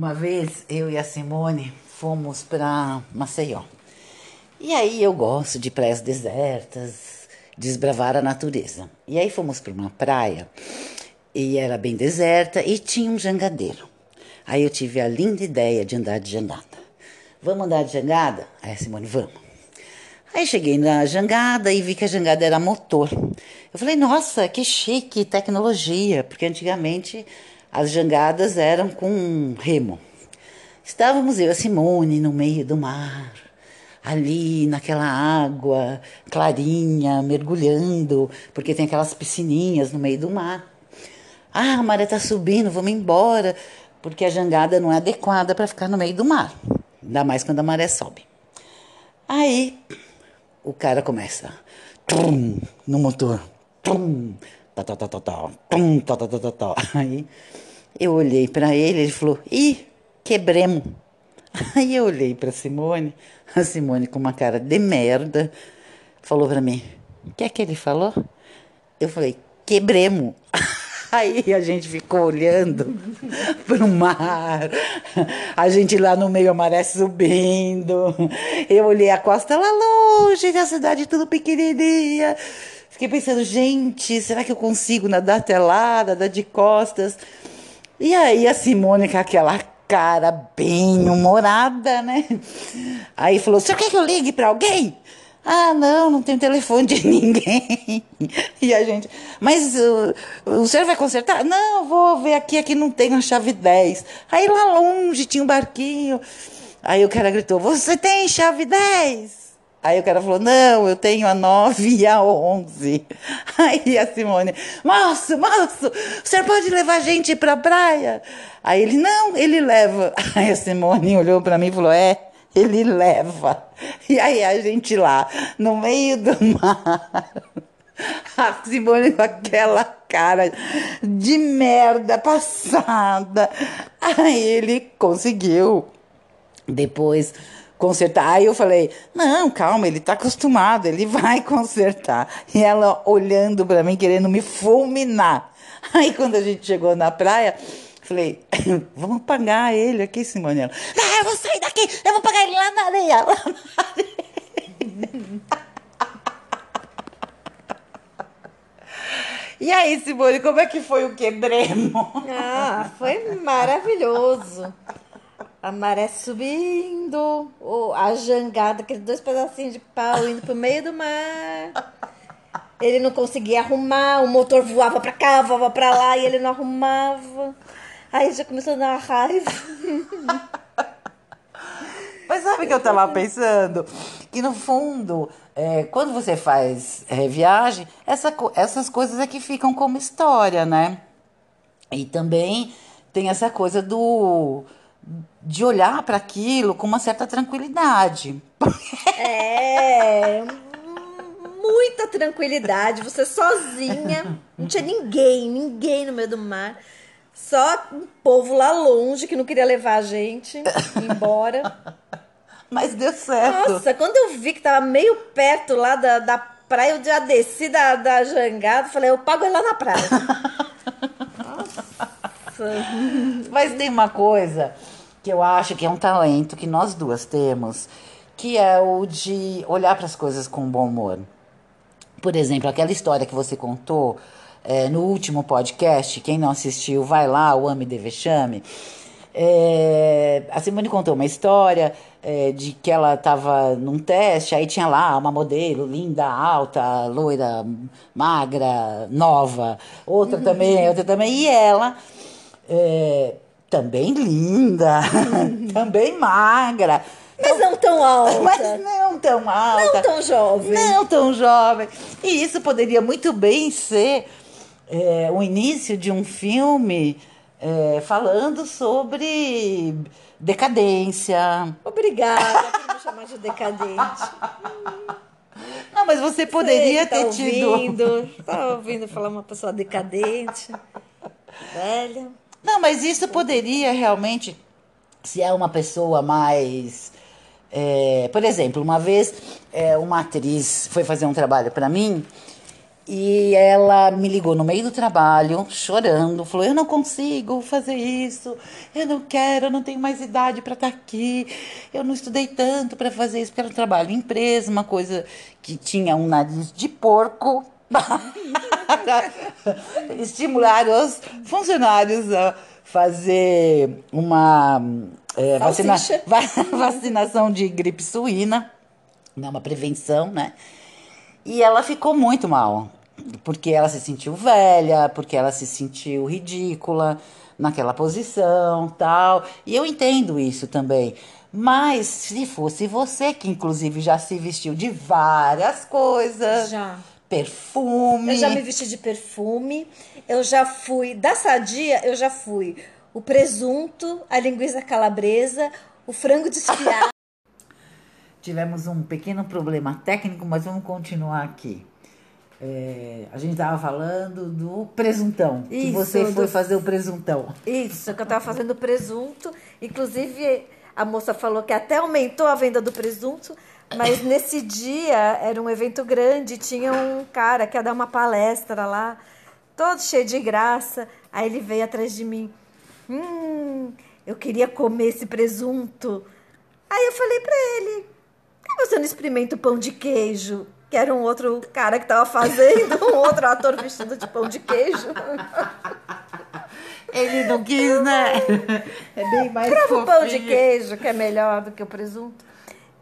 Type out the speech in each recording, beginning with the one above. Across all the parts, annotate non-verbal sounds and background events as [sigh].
Uma vez eu e a Simone fomos para Maceió. E aí eu gosto de praias desertas, desbravar a natureza. E aí fomos para uma praia e era bem deserta e tinha um jangadeiro. Aí eu tive a linda ideia de andar de jangada. Vamos andar de jangada? Aí a Simone, vamos. Aí cheguei na jangada e vi que a jangada era motor. Eu falei, nossa, que chique, tecnologia, porque antigamente as jangadas eram com remo. Estávamos eu e a Simone no meio do mar, ali naquela água clarinha, mergulhando, porque tem aquelas piscininhas no meio do mar. Ah, a maré está subindo, vamos embora, porque a jangada não é adequada para ficar no meio do mar, ainda mais quando a maré sobe. Aí o cara começa tum, no motor, tum, tá, tá, tá, tá, tá, tum, tá, tá, tá, tá, tá. Aí eu olhei para ele, ele falou: "Ih, quebremos". [laughs] Aí eu olhei para Simone, a Simone com uma cara de merda, falou para mim: "O que é que ele falou?" Eu falei: "Quebremos". [laughs] Aí a gente ficou olhando [laughs] para o mar, a gente lá no meio, a maré subindo. Eu olhei a costa lá longe, a cidade tudo pequenininha. Fiquei pensando, gente, será que eu consigo nadar até lá, nadar de costas? E aí a Simone com aquela cara bem humorada, né? Aí falou: "O senhor quer que eu ligue para alguém?" Ah, não, não tem telefone de [laughs] ninguém. E a gente, mas uh, o senhor vai consertar? Não, vou ver aqui, aqui não tem a chave 10. Aí lá longe tinha um barquinho. Aí o cara gritou: Você tem chave 10? Aí o cara falou: Não, eu tenho a 9 e a 11. [laughs] Aí a Simone: Moço, moço, o senhor pode levar a gente para a praia? Aí ele: Não, ele leva. [laughs] Aí a Simone olhou para mim e falou: É ele leva. E aí a gente lá, no meio do [laughs] mar, a Simone com aquela cara de merda passada. Aí ele conseguiu depois consertar. Aí eu falei: "Não, calma, ele tá acostumado, ele vai [laughs] consertar". E ela olhando para mim querendo me fulminar. [laughs] Aí quando a gente chegou na praia, Falei, [laughs] vamos pagar ele aqui, Simone. Ela, não, eu vou sair daqui, eu vou pagar ele lá na areia, lá na areia. E aí, Simone, como é que foi o quebremo? Ah, foi maravilhoso. A maré subindo, a jangada, aqueles dois pedacinhos de pau indo pro meio do mar. Ele não conseguia arrumar, o motor voava pra cá, voava pra lá e ele não arrumava. Aí já começou a dar raiva. [laughs] Mas sabe o que eu tava pensando? Que no fundo, é, quando você faz é, viagem, essa, essas coisas é que ficam como história, né? E também tem essa coisa do de olhar para aquilo com uma certa tranquilidade. É, muita tranquilidade, você sozinha, não tinha ninguém, ninguém no meio do mar. Só um povo lá longe que não queria levar a gente embora. Mas deu certo. Nossa, quando eu vi que tava meio perto lá da, da praia, eu já desci da, da jangada. Falei, eu pago ele lá na praia. Nossa. [laughs] Mas tem uma coisa que eu acho que é um talento que nós duas temos, que é o de olhar para as coisas com bom humor. Por exemplo, aquela história que você contou é, no último podcast, quem não assistiu, vai lá, o Ame de Vexame. É, a Simone contou uma história é, de que ela estava num teste, aí tinha lá uma modelo linda, alta, loira, magra, nova, outra uhum. também, outra também, e ela é, também linda, [laughs] também magra. Mas não tão alta. Mas não tão alta. Não tão jovem. Não tão jovem. E isso poderia muito bem ser é, o início de um filme é, falando sobre decadência. Obrigada [laughs] por me chamar de decadente. Não, mas você poderia tá ter ouvindo, tido. Tá ouvindo falar uma pessoa decadente, velha. Não, mas isso poderia realmente, se é uma pessoa mais. É, por exemplo, uma vez é, uma atriz foi fazer um trabalho para mim E ela me ligou no meio do trabalho, chorando, falou: Eu não consigo fazer isso, eu não quero, eu não tenho mais idade para estar tá aqui, eu não estudei tanto para fazer isso, porque era um trabalho em empresa, uma coisa que tinha um nariz de porco. [laughs] estimular os funcionários a fazer uma é, vacina, [laughs] vacinação de gripe suína, né, uma prevenção, né? E ela ficou muito mal, porque ela se sentiu velha, porque ela se sentiu ridícula naquela posição, tal. E eu entendo isso também. Mas se fosse você que inclusive já se vestiu de várias coisas, Já. Perfume, Eu já me vesti de perfume, eu já fui, da sadia, eu já fui o presunto, a linguiça calabresa, o frango desfiado. [laughs] Tivemos um pequeno problema técnico, mas vamos continuar aqui. É, a gente estava falando do presuntão. que Isso, você do- foi fazer o presuntão. Isso, que eu tava fazendo presunto. Inclusive, a moça falou que até aumentou a venda do presunto. Mas nesse dia era um evento grande, tinha um cara que ia dar uma palestra lá, todo cheio de graça. Aí ele veio atrás de mim. Hum, eu queria comer esse presunto. Aí eu falei pra ele: por que você não experimenta o pão de queijo? Que era um outro cara que tava fazendo, um outro ator vestido de pão de queijo. [laughs] Ele não quis, né? É bem mais Prova o pão de queijo, que é melhor do que o presunto.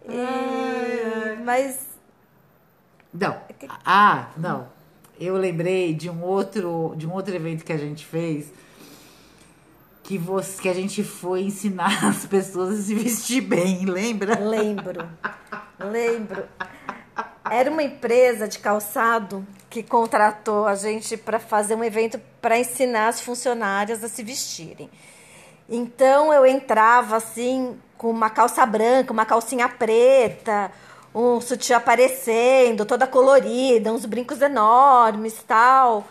E- Mas Não. Ah, não. Eu lembrei de um outro, de um outro evento que a gente fez que você, que a gente foi ensinar [laughs] as pessoas a se vestir bem, lembra? lembro, lembro. Era uma empresa de calçado que contratou a gente para fazer um evento para ensinar as funcionárias a se vestirem. Então eu entrava assim com uma calça branca, uma calcinha preta, um sutiã aparecendo, toda colorida, uns brincos enormes, tal,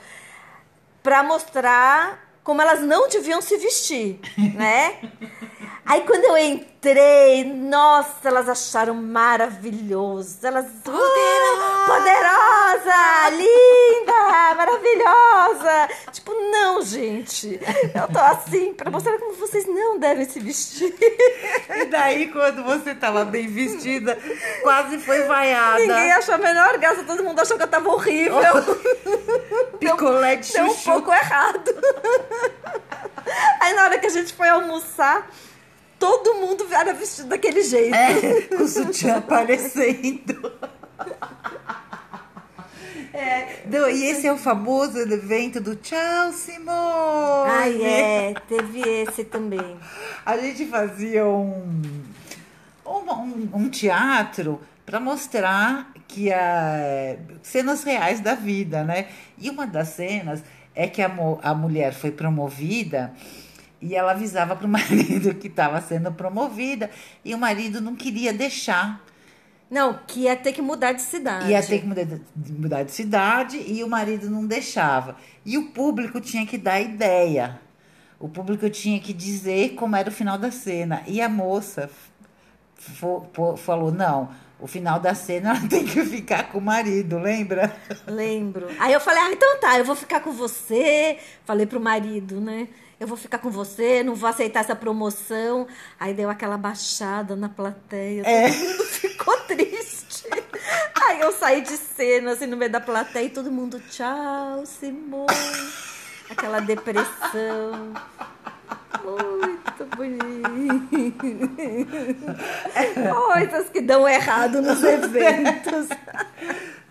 para mostrar como elas não deviam se vestir, né? [laughs] Aí quando eu entrei, nossa, elas acharam maravilhoso. Elas. "Ah, poderosa! Linda! Maravilhosa! Tipo, não, gente. Eu tô assim pra mostrar como vocês não devem se vestir. E daí, quando você tava bem vestida, quase foi vaiada. Ninguém achou a menor graça, todo mundo achou que eu tava horrível. Picolé de Deu um chuchu. pouco errado. Aí na hora que a gente foi almoçar, todo mundo era vestido daquele jeito. É, com o sutiã aparecendo. [laughs] É, não, e esse é o famoso evento do Tchau, Simone. Ai, é, teve esse também. A gente fazia um, um, um- um teatro para mostrar que a, cenas reais da vida, né? E uma das cenas é que a, a mulher foi promovida e ela avisava para o [laughs] marido que estava sendo promovida e o marido não queria deixar. Não, que ia ter que mudar de cidade. Ia ter que mudar de, mudar de cidade e o marido não deixava. E o público tinha que dar ideia. O público tinha que dizer como era o final da cena. E a moça falou: não, o final da cena ela [laughs] tem que ficar com o marido, lembra? Lembro. Aí eu falei, ah, então tá, eu vou ficar com você. Falei pro marido, né? Eu vou ficar com você, não vou aceitar essa promoção. Aí deu aquela baixada na plateia, É. todo mundo [laughs] ficou triste. Aí eu saí de cena, assim, no meio da plateia, e todo mundo, tchau, Simone. Aquela depressão. Muito bonito. Coisas que dão errado nos eventos.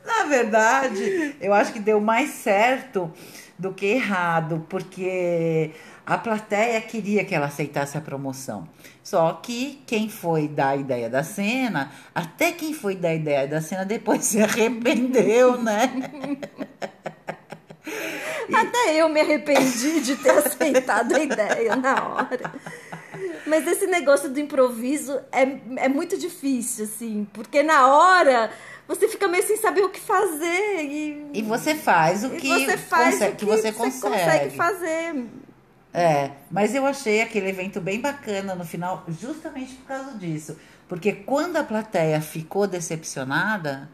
Na verdade, eu acho que deu mais certo do que errado, porque a plateia queria que ela aceitasse a promoção. Só que quem foi dar a ideia da cena, até quem foi dar a ideia da cena depois se arrependeu, né? [laughs] Até eu me arrependi de ter [laughs] aceitado a ideia na hora. Mas esse negócio do improviso é, é muito difícil, assim, porque na hora você fica meio sem saber o que fazer. E, E você faz o que, você faz consegue, o que você consegue. fazer. É, mas eu achei aquele evento bem bacana no final, justamente por causa disso. Porque quando a plateia ficou decepcionada,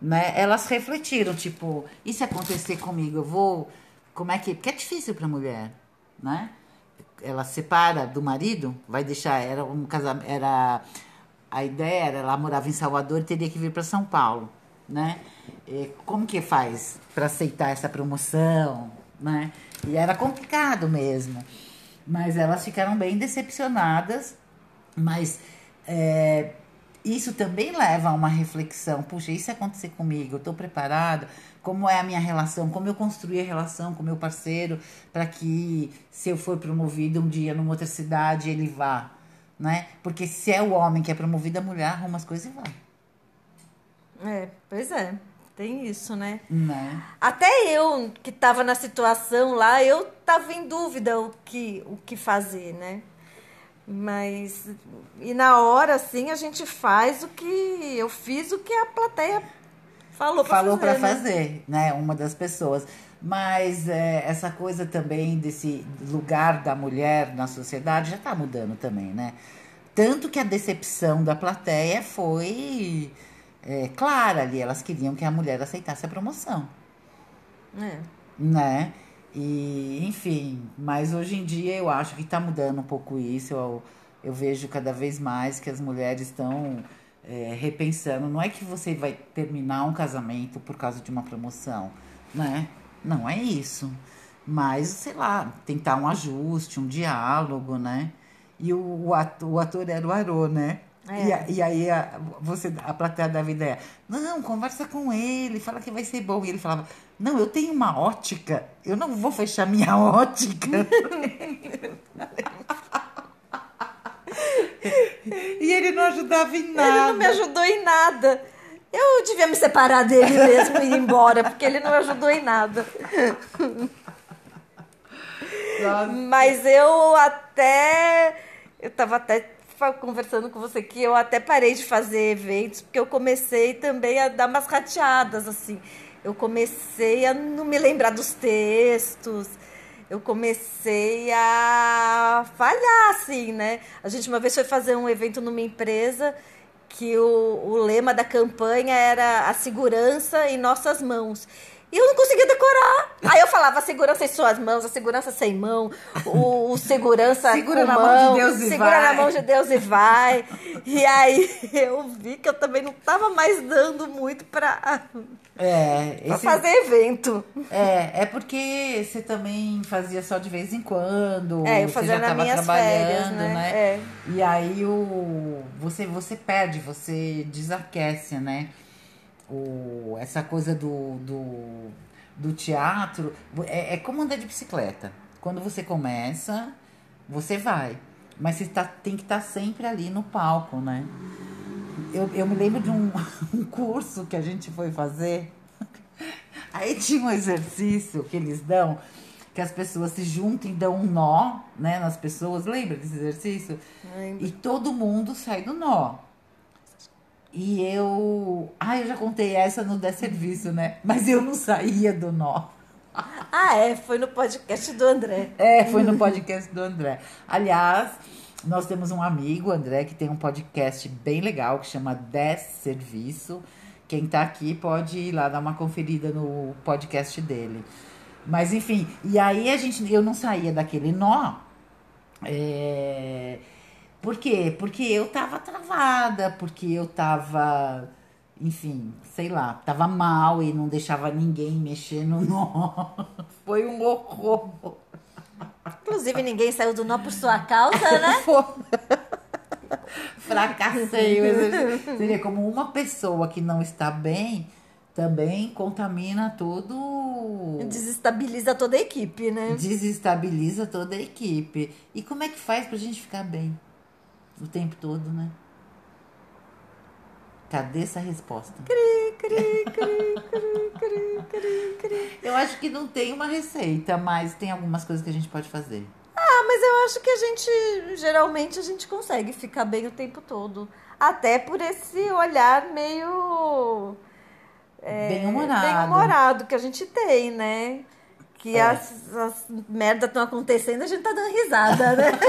né? Elas refletiram, tipo, e se acontecer comigo, eu vou. Como é que. Porque é difícil pra mulher, né? Ela separa do marido, vai deixar. Era um casamento. Era. A ideia era, ela morava em Salvador e teria que vir para São Paulo, né? E como que faz para aceitar essa promoção, né? E era complicado mesmo. Mas elas ficaram bem decepcionadas, mas é, isso também leva a uma reflexão. Puxa, isso acontecer comigo, eu estou preparada? Como é a minha relação? Como eu construí a relação com meu parceiro para que, se eu for promovido um dia numa outra cidade, ele vá? Né? Porque se é o homem que é promovido, a mulher arruma as coisas e vai. É, pois é. Tem isso, né? Né? Até eu, que estava na situação lá, eu estava em dúvida o que, o que fazer, né? Mas, e na hora, assim, a gente faz o que eu fiz, o que a plateia falou para Falou fazer. para né? fazer, né? Uma das pessoas. Mas é, essa coisa também desse lugar da mulher na sociedade já está mudando também, né? Tanto que a decepção da plateia foi é, clara ali. Elas queriam que a mulher aceitasse a promoção, É. né? E, enfim, mas hoje em dia eu acho que está mudando um pouco isso. Eu, eu vejo cada vez mais que as mulheres estão é, repensando. Não é que você vai terminar um casamento por causa de uma promoção, né? Não é isso. Mas, sei lá, tentar um ajuste, um diálogo, né? E o, o, ator, o ator era o Arô, né? É. E, e aí a, você, a plateia dava ideia. Não, conversa com ele, fala que vai ser bom. E ele falava, não, eu tenho uma ótica, eu não vou fechar minha [laughs] ótica. e ele não ajudava em nada. Ele não me ajudou em nada. Eu devia me separar dele mesmo e ir embora, porque ele não ajudou em nada. Nossa. Mas eu até. Eu tava até conversando com você que eu até parei de fazer eventos, porque eu comecei também a dar umas rateadas, assim. Eu comecei a não me lembrar dos textos. Eu comecei a falhar, assim, né? A gente uma vez foi fazer um evento numa empresa que o, o lema da campanha era a segurança em nossas mãos. E eu não conseguia decorar. Aí eu falava a segurança em suas mãos, a segurança sem mão, o, o segurança [laughs] Segura com na mão de Deus e segura vai. na mão de Deus e vai. E aí [laughs] eu vi que eu também não estava mais dando muito para É, esse, fazer evento. é, é porque você também fazia só de vez em quando. É, eu você fazia já nas tava minhas trabalhando, férias, né? É. E aí o, você, você perde, você desaquece, né? O, essa coisa do, do, do teatro é, é como andar de bicicleta. Quando você começa, você vai. Mas você tá, tem que estar sempre ali no palco, né? Eu, eu me lembro de um, [laughs] um curso que a gente foi fazer. [laughs] Aí tinha um exercício que eles dão, que as pessoas se juntam e dão um nó, né, nas pessoas. Lembra desse exercício? Lembro. E todo mundo sai do nó. E eu. Ah, eu já contei essa no Desserviço, né? Mas eu não saía do nó. Ah, é, foi no podcast do André. É, foi no podcast do André. Aliás, nós temos um amigo, André, que tem um podcast bem legal que chama Desserviço. Quem tá aqui pode ir lá dar uma conferida no podcast dele. Mas enfim, e aí a gente, eu não saía daquele nó. É, por quê? Porque eu tava travada, porque eu tava, enfim, sei lá, tava mal e não deixava ninguém mexer no [laughs] nó. Foi um horror. Inclusive, ninguém saiu do nó por sua causa, né? [laughs] Fracassei. [laughs] Seria como uma pessoa que não está bem também contamina todo. Desestabiliza toda a equipe, né? Desestabiliza toda a equipe. E como é que faz pra gente ficar bem o tempo todo, né? Cadê essa resposta? Cri, cri, cri, cri, cri, cri, cri. Eu acho que não tem uma receita, mas tem algumas coisas que a gente pode fazer. Ah, mas eu acho que a gente, geralmente, a gente consegue ficar bem o tempo todo. Até por esse olhar meio bem humorado. bem humorado que a gente tem, né? Que É. as, as merdas estão acontecendo, a gente tá dando risada, né? [laughs]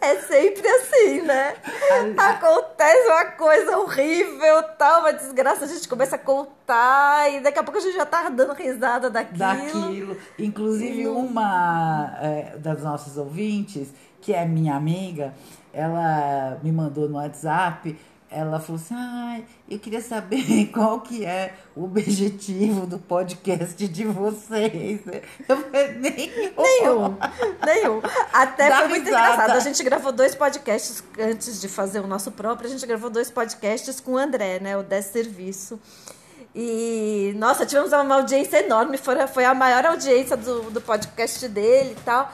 é sempre assim, assim, né? Acontece uma coisa horrível, tal, uma desgraça, a gente começa a contar e daqui a pouco a gente já tá dando risada daquilo. daquilo. Inclusive, uma é, das nossas ouvintes, que é minha amiga, ela me mandou no WhatsApp. Ela falou assim: ai, eu queria saber [laughs] qual que é o objetivo do podcast de vocês. [laughs] Eu falei, nenhum. Nenhum, nenhum. Até [laughs] Dá foi muito risada. engraçado. A gente gravou dois podcasts antes de fazer o nosso próprio. A gente gravou dois podcasts com o André, né? O 10 Serviço. E, nossa, tivemos uma audiência enorme. Foi, foi a maior audiência do, do podcast dele e tal.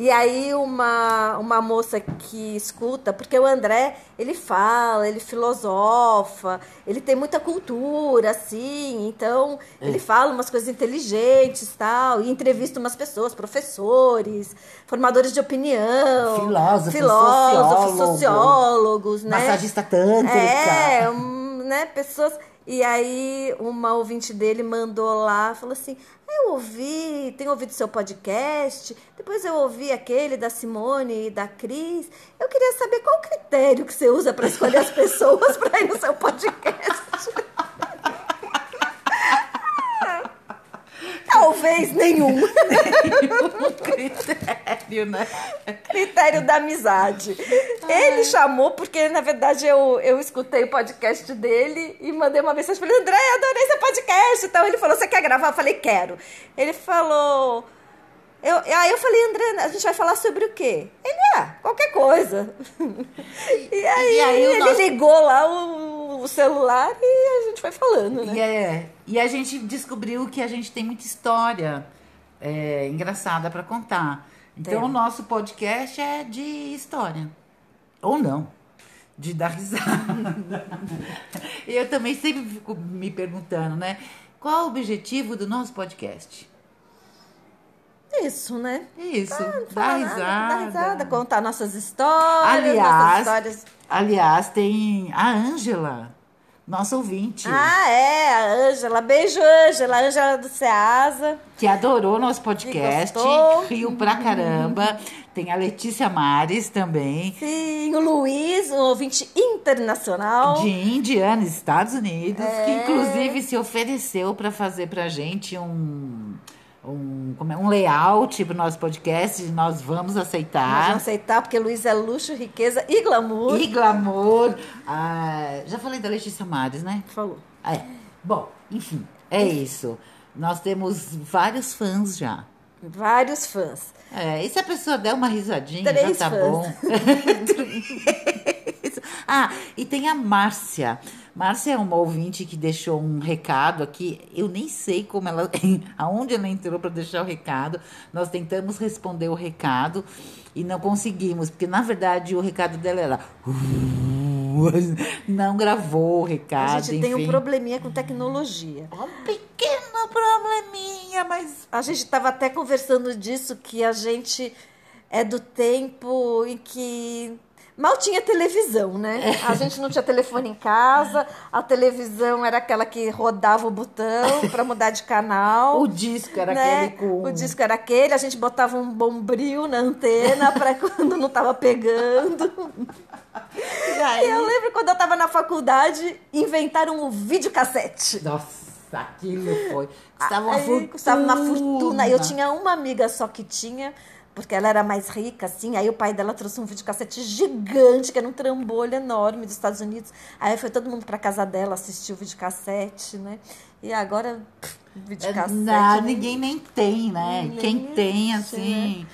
E aí uma, uma moça que escuta, porque o André, ele fala, ele filosofa, ele tem muita cultura, assim, então ele fala umas coisas inteligentes tal, e entrevista umas pessoas, professores, formadores de opinião, Filósofos, filósofos sociólogo, sociólogos, né? Massagista tântrica. É, um, né, pessoas. E aí uma ouvinte dele mandou lá, falou assim: eu ouvi, tenho ouvido seu podcast, depois eu ouvi aquele da Simone e da Cris. Eu queria saber qual o critério que você usa para escolher as pessoas para ir no seu podcast. [laughs] Talvez nenhum. [laughs] um critério, né? critério da amizade. Ele chamou porque, na verdade, eu, eu escutei o podcast dele e mandei uma mensagem para ele, André, adorei seu podcast. Então ele falou, você quer gravar? Eu falei, quero. Ele falou... Eu, aí eu falei, André, a gente vai falar sobre o quê? Ele, ah, qualquer coisa. E aí, E aí ele nosso- ligou lá o, o celular e a gente foi falando, né? E, é, e a gente descobriu que a gente tem muita história é, engraçada para contar. Então, o nosso podcast é de história. Ou não. De dar risada. [laughs] eu também sempre fico me perguntando, né? Qual o objetivo do nosso podcast? Isso, né? Isso, nada, risada. Risada, contar nossas histórias, nossas Aliás, histórias aliás, tem a Ângela, nossa ouvinte. Ah, é, a Ângela. Beijo, Ângela. Ângela do Ceasa. que adorou nosso podcast, riu pra caramba. Tem a Letícia Mares também, Sim, o Luiz, um ouvinte internacional. de Indiana, Estados Unidos, que É. inclusive se ofereceu para fazer pra gente um um, como é, um layout pro nosso podcast, nós vamos Nós aceitar. vamos aceitar, porque Luiz é luxo, riqueza e glamour. E glamour. Ah, já falei da Letícia Mares, né? Falou. É. Bom, enfim, é isso. Nós temos vários fãs já. Vários fãs. É, e se a pessoa der uma risadinha, Três já tá fãs. bom. [laughs] Ah, e tem a Márcia. Márcia é uma ouvinte que deixou um recado aqui. Eu nem sei como ela, [laughs] aonde ela entrou para deixar o recado. Nós tentamos responder o recado e não conseguimos, porque na verdade o recado dela era [laughs] não gravou o recado. a gente tem um enfim. probleminha com tecnologia. Um pequeno probleminha, mas A gente estava até conversando disso, que a gente é do tempo em que mal tinha televisão, né? A gente não tinha telefone em casa, a televisão era aquela que rodava o botão para mudar de canal. o disco era né? aquele com O disco era aquele, a gente botava um bombril na antena para [laughs] quando não tava pegando. E aí- E eu lembro quando eu tava na faculdade, inventaram o videocassete. Nossa, aquilo foi. Custava uma Aí fortuna. Custava uma fortuna. Eu tinha uma amiga só que tinha, porque ela era mais rica, assim. Aí o pai dela trouxe um videocassete gigante, que era um trambolho enorme dos Estados Unidos. Aí foi todo mundo pra casa dela assistir o videocassete, né? E agora, pff, videocassete. Não, né? ninguém nem tem, né? Nem Quem tem, existe, assim.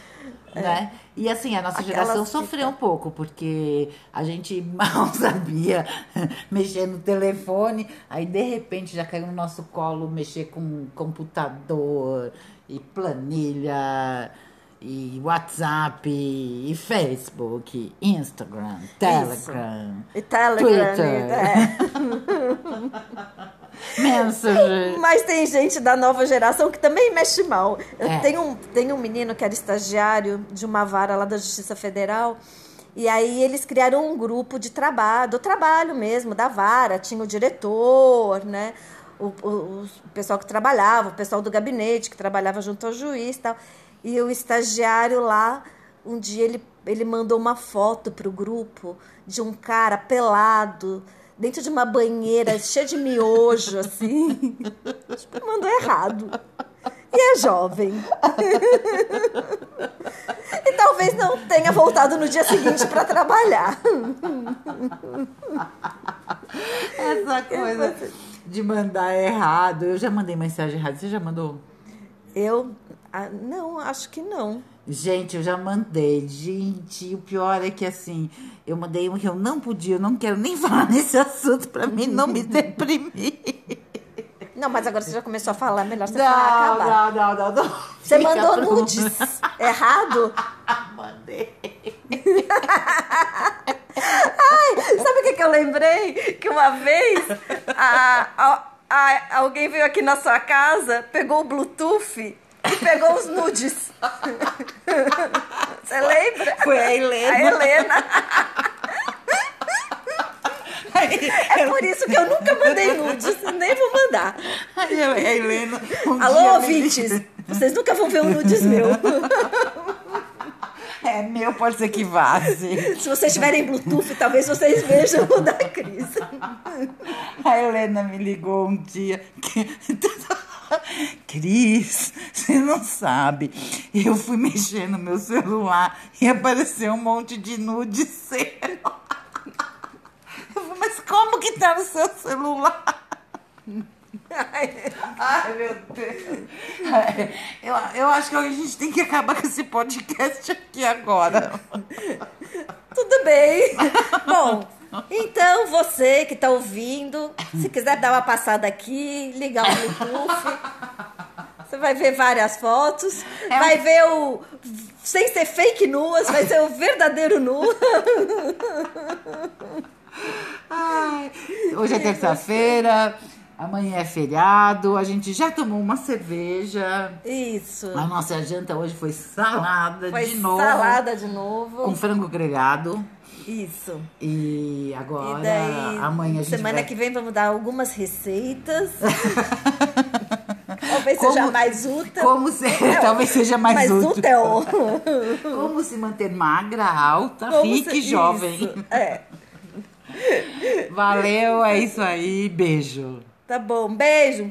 Né? E assim, a nossa Aquelas geração sofreu um pouco, porque a gente [laughs] mal sabia [laughs] mexer no telefone, aí de repente já caiu no nosso colo mexer com computador e planilha e WhatsApp e Facebook, Instagram, Telegram, E Telegram. Twitter. [laughs] é. Messenger. Mas tem gente da nova geração que também mexe mal. Eu É. tenho, um, tenho um menino que era estagiário de uma vara lá da Justiça Federal. E aí eles criaram um grupo de trabalho, do trabalho mesmo, da vara. Tinha o diretor, né? O, o- o pessoal que trabalhava, o pessoal do gabinete que trabalhava junto ao juiz e tal. E o estagiário lá um dia ele, ele mandou uma foto pro grupo de um cara pelado dentro de uma banheira [laughs] cheia de miojo, assim. [laughs] Tipo, mandou errado. E é jovem. [laughs] e talvez não tenha voltado no dia seguinte para trabalhar. Essa coisa de mandar errado. Eu já mandei mensagem errada. Você já mandou? Eu. Ah, não, acho que não. Gente, eu já mandei. Gente, o pior é que assim, eu mandei um que eu não podia, eu não quero nem [laughs] falar nesse assunto pra mim não me deprimir. Não, mas agora você já começou a falar, melhor você Não, falar acabar. não, não, não, não. Você Fica mandou pro- nudes errado? [laughs] Mandei. Sabe o que, que eu lembrei? Que uma vez a- a- a- alguém veio aqui na sua casa, pegou o Bluetooth [laughs] pegou os nudes. Você lembra? Foi a Helena. A Helena. É por isso que eu nunca mandei nudes, nem vou mandar. Aí a Helena. um Alô, me ouvintes, vocês nunca vão ver um nudes meu. É meu, pode ser que vaze. Se vocês tiverem Bluetooth, talvez vocês vejam o da Cris. A Helena me ligou um dia. que- [laughs] Cris, você não sabe. Eu fui mexer no meu celular e apareceu um monte de nude seu. [laughs] Eu falei, mas como que tá no seu celular? [laughs] Ai, meu Deus. Eu, eu acho que a gente tem que acabar com esse podcast aqui agora. Tudo bem. Bom, então você que tá ouvindo, se quiser dar uma passada aqui, ligar o Bluetooth, você vai ver várias fotos, É um- vai ver o. Sem ser fake nuas, vai ser o verdadeiro nu. Ai, hoje é terça-feira, amanhã é feriado, a gente já tomou uma cerveja. Isso. A nossa janta hoje foi salada Foi de novo. salada de novo. Com frango grelhado. Isso. E agora, e daí, amanhã a gente semana vai... que vem vamos dar algumas receitas. [laughs] Talvez Como- seja mais útil. Como se... [laughs] Talvez seja mais, mais útil. útil. [laughs] Como se manter magra, alta, Como rica e jovem. É. Valeu, é isso aí. Beijo. Tá bom. Beijo.